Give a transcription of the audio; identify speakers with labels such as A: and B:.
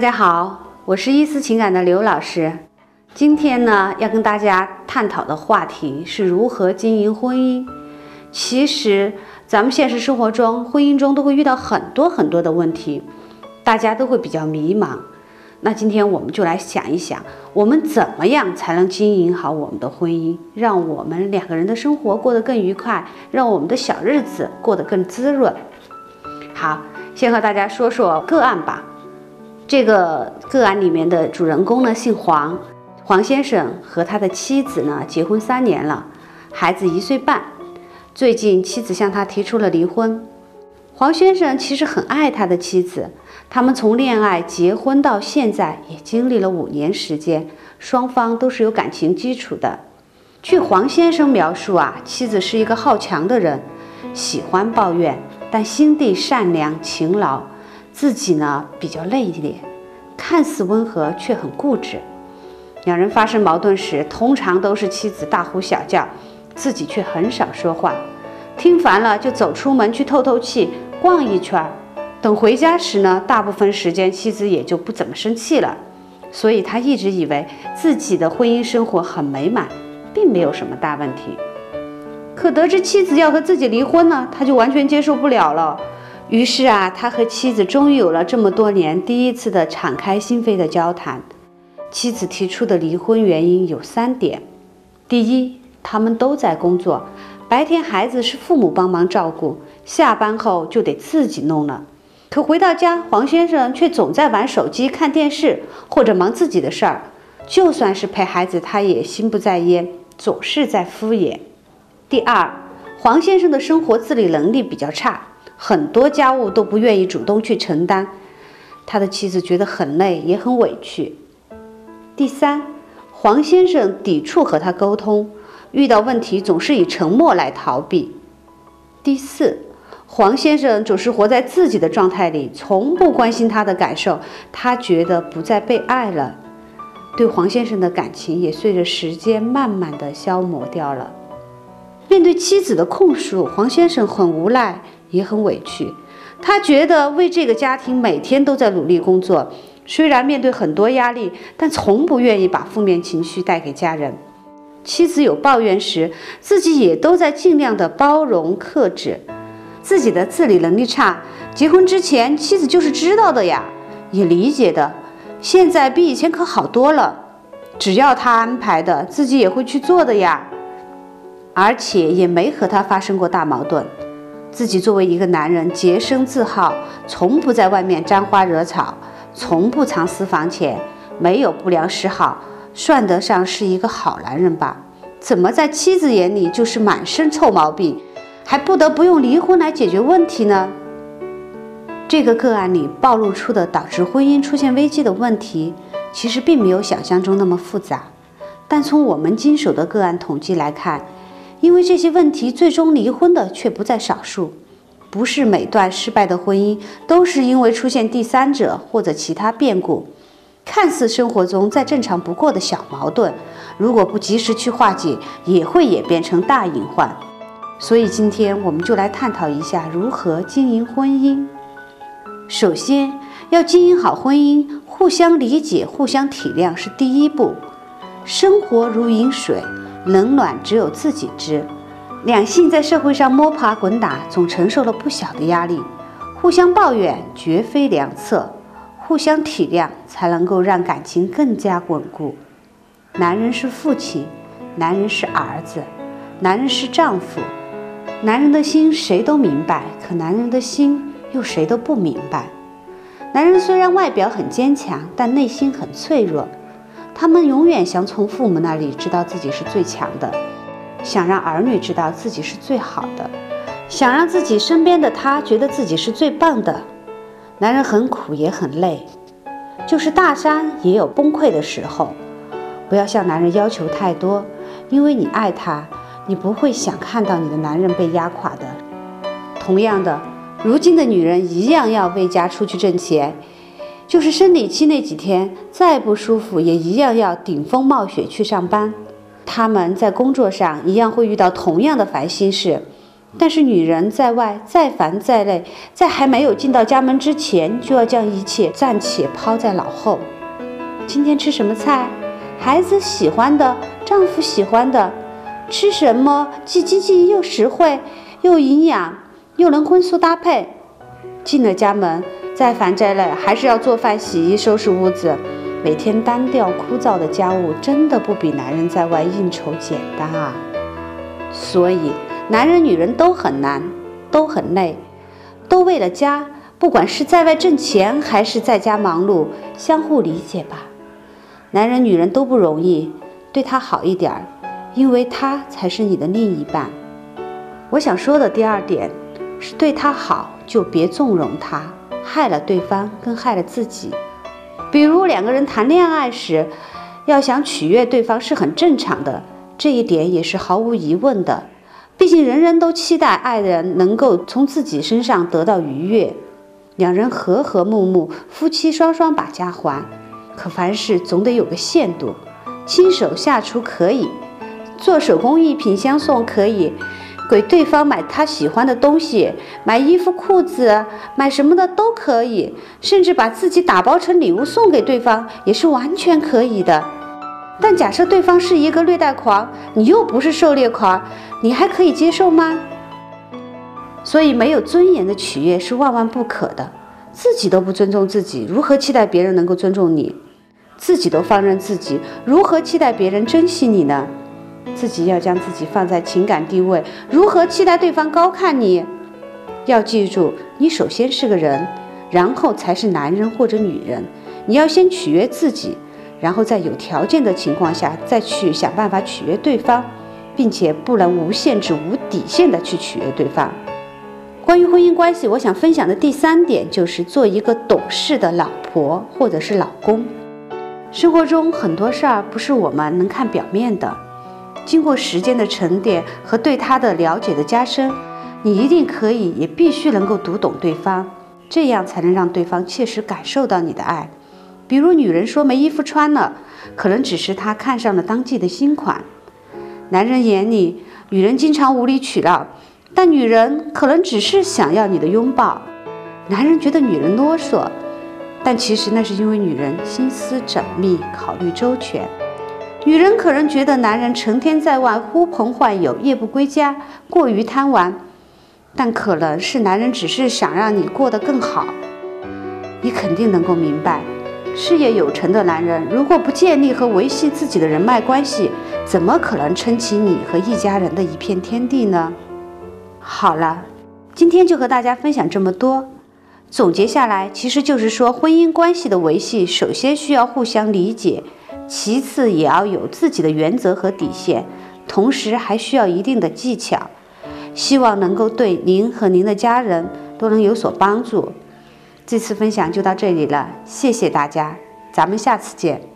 A: 大家好，我是伊思情感的刘老师。今天呢，要跟大家探讨的话题是如何经营婚姻。其实，咱们现实生活中，婚姻中都会遇到很多很多的问题，大家都会比较迷茫。那今天我们就来想一想，我们怎么样才能经营好我们的婚姻，让我们两个人的生活过得更愉快，让我们的小日子过得更滋润。好，先和大家说说个案吧。这个个案里面的主人公呢，姓黄，黄先生和他的妻子呢结婚三年了，孩子一岁半。最近妻子向他提出了离婚。黄先生其实很爱他的妻子，他们从恋爱、结婚到现在也经历了五年时间，双方都是有感情基础的。据黄先生描述啊，妻子是一个好强的人，喜欢抱怨，但心地善良、勤劳。自己呢比较内敛，看似温和却很固执。两人发生矛盾时，通常都是妻子大呼小叫，自己却很少说话。听烦了就走出门去透透气，逛一圈儿。等回家时呢，大部分时间妻子也就不怎么生气了。所以他一直以为自己的婚姻生活很美满，并没有什么大问题。可得知妻子要和自己离婚呢，他就完全接受不了了。于是啊，他和妻子终于有了这么多年第一次的敞开心扉的交谈。妻子提出的离婚原因有三点：第一，他们都在工作，白天孩子是父母帮忙照顾，下班后就得自己弄了。可回到家，黄先生却总在玩手机、看电视或者忙自己的事儿。就算是陪孩子，他也心不在焉，总是在敷衍。第二，黄先生的生活自理能力比较差。很多家务都不愿意主动去承担，他的妻子觉得很累，也很委屈。第三，黄先生抵触和他沟通，遇到问题总是以沉默来逃避。第四，黄先生总是活在自己的状态里，从不关心他的感受，他觉得不再被爱了，对黄先生的感情也随着时间慢慢的消磨掉了。面对妻子的控诉，黄先生很无奈。也很委屈，他觉得为这个家庭每天都在努力工作，虽然面对很多压力，但从不愿意把负面情绪带给家人。妻子有抱怨时，自己也都在尽量的包容克制。自己的自理能力差，结婚之前妻子就是知道的呀，也理解的。现在比以前可好多了，只要他安排的，自己也会去做的呀，而且也没和他发生过大矛盾。自己作为一个男人，洁身自好，从不在外面沾花惹草，从不藏私房钱，没有不良嗜好，算得上是一个好男人吧？怎么在妻子眼里就是满身臭毛病，还不得不用离婚来解决问题呢？这个个案里暴露出的导致婚姻出现危机的问题，其实并没有想象中那么复杂，但从我们经手的个案统计来看。因为这些问题最终离婚的却不在少数，不是每段失败的婚姻都是因为出现第三者或者其他变故。看似生活中再正常不过的小矛盾，如果不及时去化解，也会演变成大隐患。所以今天我们就来探讨一下如何经营婚姻。首先要经营好婚姻，互相理解、互相体谅是第一步。生活如饮水。冷暖只有自己知，两性在社会上摸爬滚打，总承受了不小的压力。互相抱怨绝非良策，互相体谅才能够让感情更加稳固。男人是父亲，男人是儿子，男人是丈夫。男人的心谁都明白，可男人的心又谁都不明白。男人虽然外表很坚强，但内心很脆弱。他们永远想从父母那里知道自己是最强的，想让儿女知道自己是最好的，想让自己身边的他觉得自己是最棒的。男人很苦也很累，就是大山也有崩溃的时候。不要向男人要求太多，因为你爱他，你不会想看到你的男人被压垮的。同样的，如今的女人一样要为家出去挣钱。就是生理期那几天，再不舒服也一样要顶风冒雪去上班。他们在工作上一样会遇到同样的烦心事，但是女人在外再烦再累，在还没有进到家门之前，就要将一切暂且抛在脑后。今天吃什么菜？孩子喜欢的，丈夫喜欢的，吃什么既经济又实惠，又营养，又能荤素搭配。进了家门，再烦再累，还是要做饭、洗衣、收拾屋子。每天单调枯燥的家务，真的不比男人在外应酬简单啊！所以。男人、女人都很难，都很累，都为了家，不管是在外挣钱还是在家忙碌，相互理解吧。男人、女人都不容易，对他好一点儿，因为他才是你的另一半。我想说的第二点是，对他好就别纵容他，害了对方更害了自己。比如两个人谈恋爱时，要想取悦对方是很正常的，这一点也是毫无疑问的。毕竟，人人都期待爱人能够从自己身上得到愉悦，两人和和睦睦，夫妻双双把家还。可凡事总得有个限度，亲手下厨可以，做手工艺品相送可以，给对方买他喜欢的东西，买衣服裤子，买什么的都可以，甚至把自己打包成礼物送给对方也是完全可以的。但假设对方是一个虐待狂，你又不是狩猎狂，你还可以接受吗？所以，没有尊严的取悦是万万不可的。自己都不尊重自己，如何期待别人能够尊重你？自己都放任自己，如何期待别人珍惜你呢？自己要将自己放在情感地位，如何期待对方高看你？要记住，你首先是个人，然后才是男人或者女人。你要先取悦自己。然后在有条件的情况下，再去想办法取悦对方，并且不能无限制、无底线的去取悦对方。关于婚姻关系，我想分享的第三点就是做一个懂事的老婆或者是老公。生活中很多事儿不是我们能看表面的，经过时间的沉淀和对他的了解的加深，你一定可以，也必须能够读懂对方，这样才能让对方切实感受到你的爱。比如女人说没衣服穿了，可能只是她看上了当季的新款；男人眼里，女人经常无理取闹，但女人可能只是想要你的拥抱；男人觉得女人啰嗦，但其实那是因为女人心思缜密，考虑周全；女人可能觉得男人成天在外呼朋唤友，夜不归家，过于贪玩，但可能是男人只是想让你过得更好。你肯定能够明白。事业有成的男人，如果不建立和维系自己的人脉关系，怎么可能撑起你和一家人的一片天地呢？好了，今天就和大家分享这么多。总结下来，其实就是说，婚姻关系的维系，首先需要互相理解，其次也要有自己的原则和底线，同时还需要一定的技巧。希望能够对您和您的家人都能有所帮助。这次分享就到这里了，谢谢大家，咱们下次见。